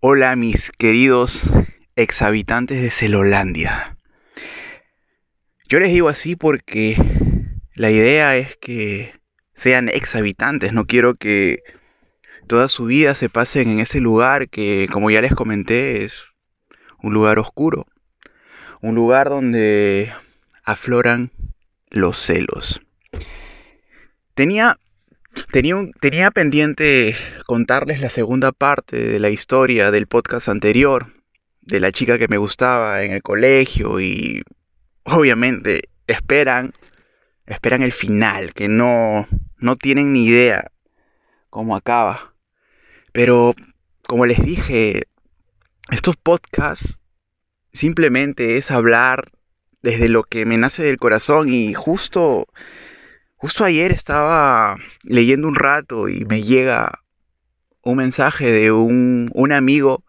Hola mis queridos exhabitantes de Celolandia. Yo les digo así porque la idea es que sean exhabitantes, no quiero que toda su vida se pasen en ese lugar que, como ya les comenté, es un lugar oscuro, un lugar donde afloran los celos. Tenía Tenía, pendiente contarles la segunda parte de la historia del podcast anterior, de la chica que me gustaba en el colegio y obviamente esperan, esperan el final, que no, no tienen ni idea cómo acaba. Pero como les dije, estos podcasts simplemente es hablar desde lo que me nace del corazón y justo Justo ayer estaba leyendo un rato y me llega un mensaje de un, amigo.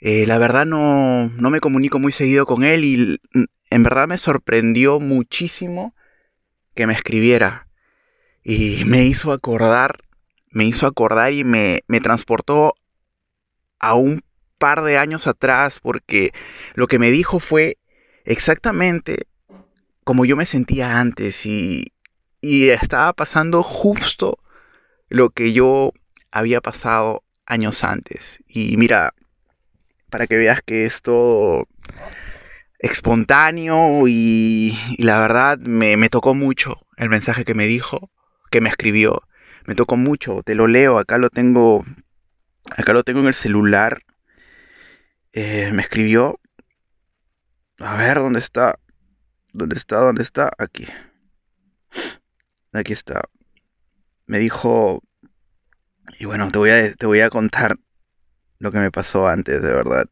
Eh, la verdad no, no me comunico muy seguido con él y en verdad me sorprendió muchísimo que me escribiera. Y me hizo acordar, me hizo acordar y me, me transportó a un par de años atrás porque lo que me dijo fue exactamente como yo me sentía antes y, y estaba pasando justo lo que yo había pasado años antes. Y mira, para que veas que es todo espontáneo y, la verdad me, tocó mucho el mensaje que me dijo, que me escribió. Me tocó mucho, te lo leo, acá lo tengo, acá lo tengo en el celular. Eh, me escribió, a ver, ¿dónde está? ¿Dónde está? ¿Dónde está? Aquí. Aquí está. Me dijo, y bueno, te voy a, te voy a contar lo que me pasó antes, de verdad.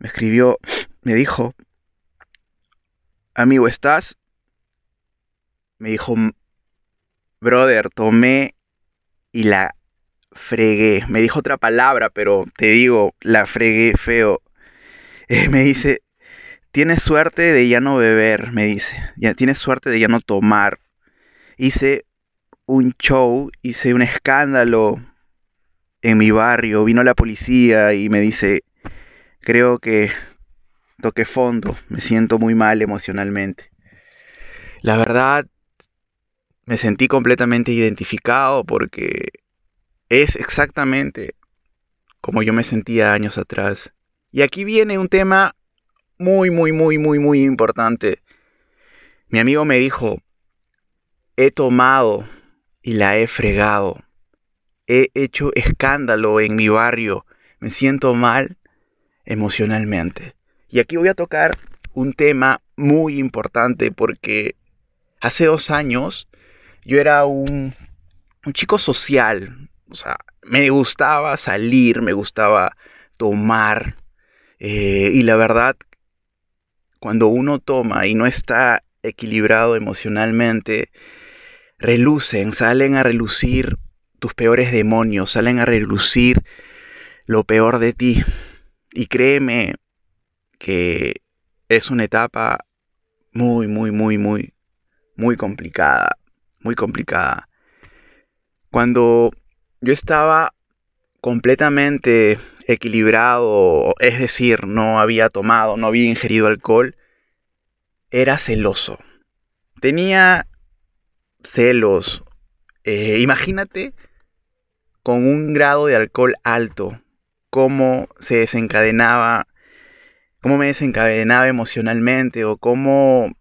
Me escribió, me dijo, amigo, ¿estás? Me dijo, brother, tomé y la fregué. Me dijo otra palabra, pero te digo, la fregué feo. Eh, me dice, tienes suerte de ya no beber, me dice. Ya, tienes suerte de ya no tomar hice un show, hice un escándalo en mi barrio, vino la policía y me dice, creo que toqué fondo, me siento muy mal emocionalmente. La verdad, me sentí completamente identificado porque es exactamente como yo me sentía años atrás. Y aquí viene un tema muy, muy, muy, muy, muy importante. Mi amigo me dijo, he tomado y la he fregado. He hecho escándalo en mi barrio. Me siento mal emocionalmente. Y aquí voy a tocar un tema muy importante porque hace dos años yo era un, chico social. O sea, me gustaba salir, me gustaba tomar. Eh, y la verdad, cuando uno toma y no está equilibrado emocionalmente, relucen, salen a relucir tus peores demonios, salen a relucir lo peor de ti. Y créeme que es una etapa muy, muy, muy, muy, muy complicada, muy complicada. Cuando yo estaba completamente equilibrado, es decir, no había tomado, no había ingerido alcohol, era celoso. Tenía celos. Eh, imagínate con un grado de alcohol alto, cómo se desencadenaba, cómo me desencadenaba emocionalmente o cómo,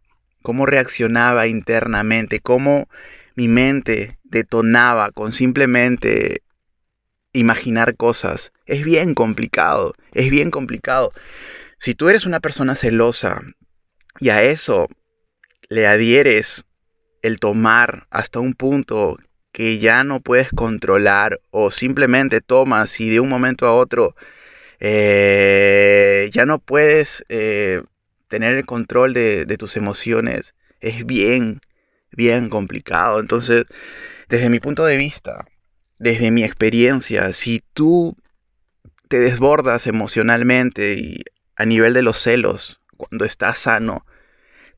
cómo reaccionaba internamente, cómo mi mente detonaba con simplemente imaginar cosas. Es bien complicado, es bien complicado. Si tú eres una persona celosa y a eso le adhieres el tomar hasta un punto que ya no puedes controlar o simplemente tomas y de un momento a otro eh, ya no puedes eh, tener el control de, de tus emociones, es bien, bien complicado. Entonces, desde mi punto de vista, desde mi experiencia, si tú te desbordas emocionalmente y a nivel de los celos, cuando estás sano,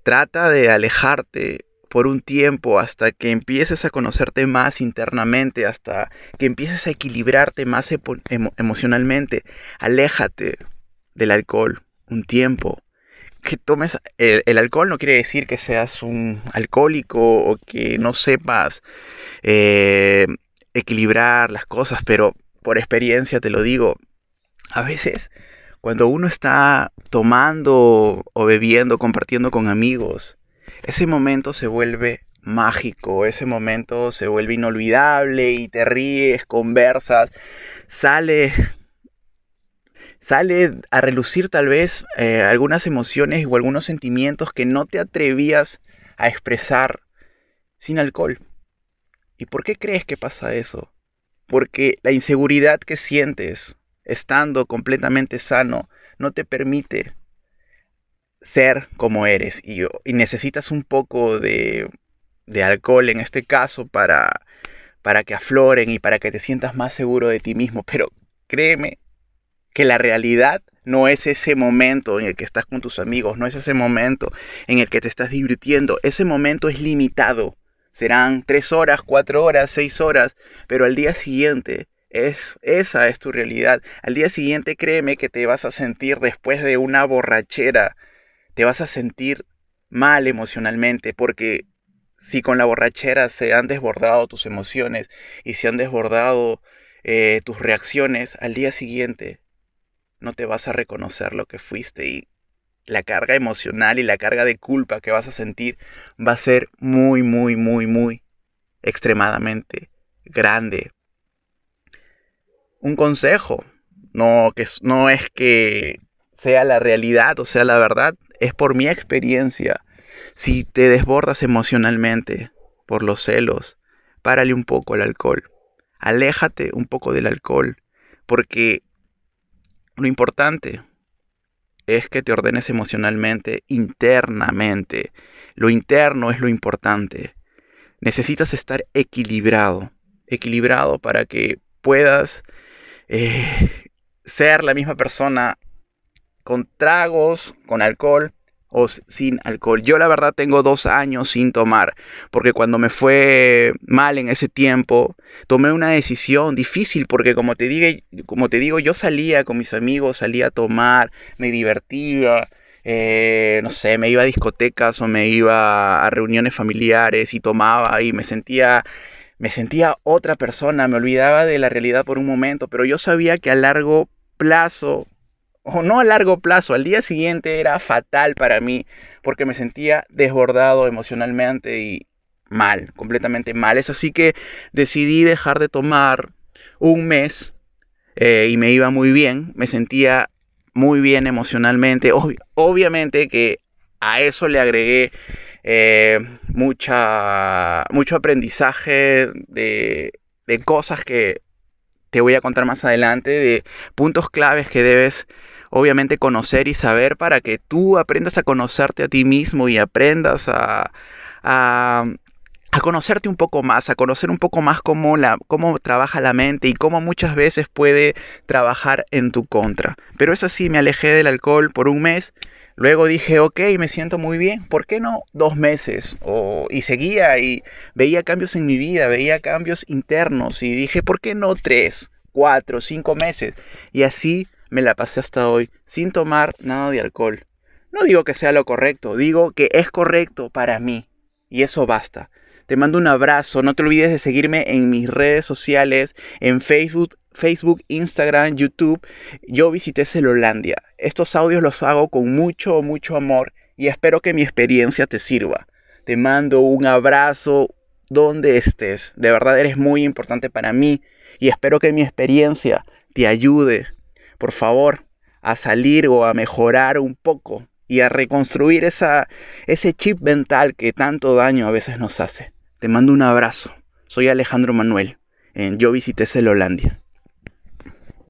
trata de alejarte por un tiempo hasta que empieces a conocerte más internamente, hasta que empieces a equilibrarte más emocionalmente. Aléjate del alcohol un tiempo. Que tomes el, alcohol no quiere decir que seas un alcohólico o que no sepas eh, equilibrar las cosas, pero por experiencia te lo digo, a veces cuando uno está tomando o bebiendo, compartiendo con amigos, ese momento se vuelve mágico, ese momento se vuelve inolvidable y te ríes, conversas, sale sale a relucir tal vez eh, algunas emociones o algunos sentimientos que no te atrevías a expresar sin alcohol. ¿Y por qué crees que pasa eso? Porque la inseguridad que sientes estando completamente sano, no te permite ser como eres y, y necesitas un poco de, de, alcohol en este caso para, para que afloren y para que te sientas más seguro de ti mismo. Pero créeme que la realidad no es ese momento en el que estás con tus amigos, no es ese momento en el que te estás divirtiendo, ese momento es limitado. Serán tres horas, cuatro horas, seis horas, pero al día siguiente es, esa es tu realidad. Al día siguiente créeme que te vas a sentir después de una borrachera, te vas a sentir mal emocionalmente porque si con la borrachera se han desbordado tus emociones y se han desbordado eh, tus reacciones, al día siguiente no te vas a reconocer lo que fuiste y la carga emocional y la carga de culpa que vas a sentir va a ser muy, muy, muy, muy extremadamente grande un consejo. No, que, no es que sea la realidad o sea la verdad, es por mi experiencia. Si te desbordas emocionalmente por los celos, párale un poco el alcohol. Aléjate un poco del alcohol, porque lo importante es que te ordenes emocionalmente internamente. Lo interno es lo importante. Necesitas estar equilibrado, equilibrado para que puedas eh, ser la misma persona con tragos, con alcohol o sin alcohol. Yo la verdad tengo dos años sin tomar, porque cuando me fue mal en ese tiempo, tomé una decisión difícil, porque como te, digo, como te digo, yo salía con mis amigos, salía a tomar, me divertía. Eh, no sé, me iba a discotecas o me iba a reuniones familiares y tomaba y me sentía me sentía otra persona, me olvidaba de la realidad por un momento, pero yo sabía que a largo plazo, o no a largo plazo, al día siguiente era fatal para mí, porque me sentía desbordado emocionalmente y mal, completamente mal. Es así que decidí dejar de tomar un mes eh, y me iba muy bien, me sentía muy bien emocionalmente. obviamente que a eso le agregué eh, mucha, mucho aprendizaje de, de cosas que te voy a contar más adelante, de puntos claves que debes obviamente conocer y saber para que tú aprendas a conocerte a ti mismo y aprendas a, a, a, conocerte un poco más, a conocer un poco más cómo, la, cómo trabaja la mente y cómo muchas veces puede trabajar en tu contra. Pero es así, me alejé del alcohol por un mes Luego dije, ok, me siento muy bien, ¿por qué no dos meses? y seguía y veía cambios en mi vida, veía cambios internos y dije, ¿por qué no tres, cuatro, cinco meses? Y así me la pasé hasta hoy, sin tomar nada de alcohol. No digo que sea lo correcto, digo que es correcto para mí. Y eso basta. Te mando un abrazo, no te olvides de seguirme en mis redes sociales, en Facebook, Facebook, Instagram, YouTube, yo visité Celolandia. Estos audios los hago con mucho, mucho amor y espero que mi experiencia te sirva. Te mando un abrazo donde estés. De verdad eres muy importante para mí y espero que mi experiencia te ayude, por favor, a salir o a mejorar un poco y a reconstruir esa, ese chip mental que tanto daño a veces nos hace. Te mando un abrazo. Soy Alejandro Manuel. En Yo visité Celolandia.